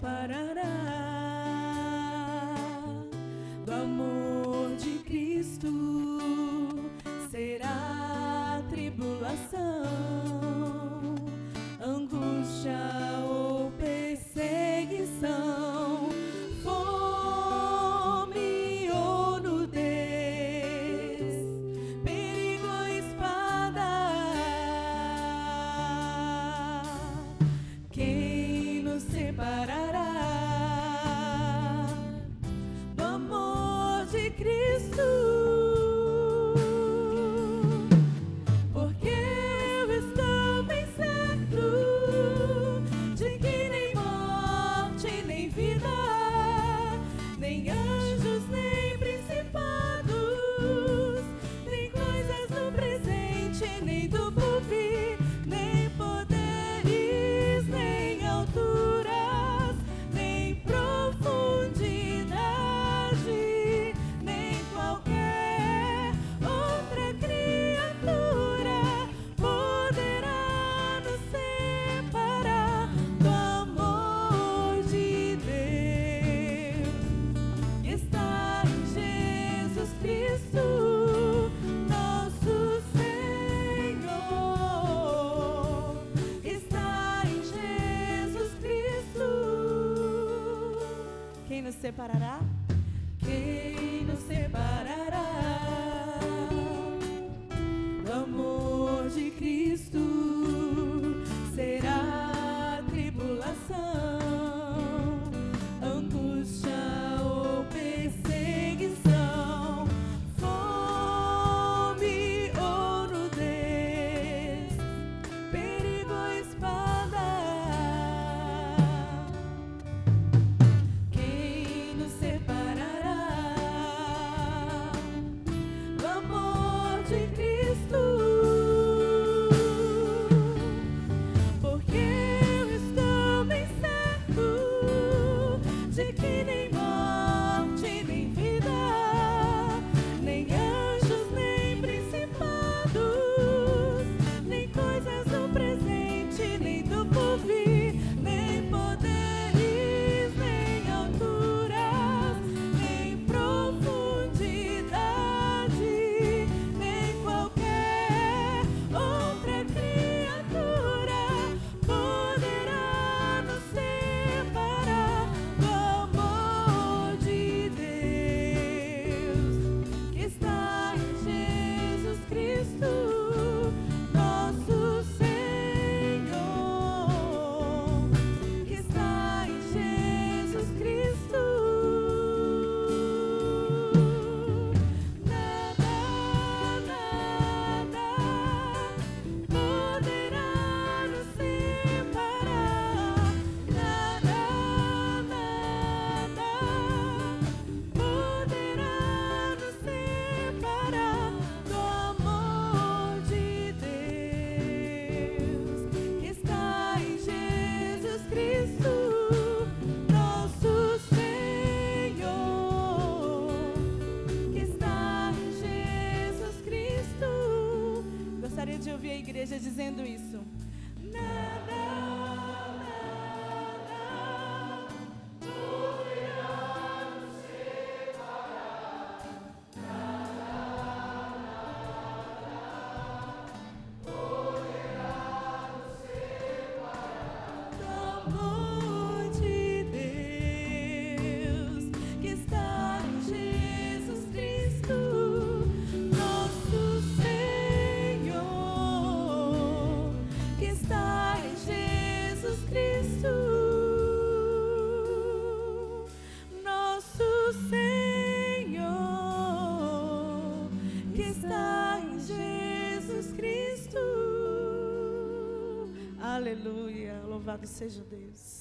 separará. separará. de ouvir a igreja dizendo isso. Não. que está em Jesus Cristo. Aleluia, louvado seja Deus.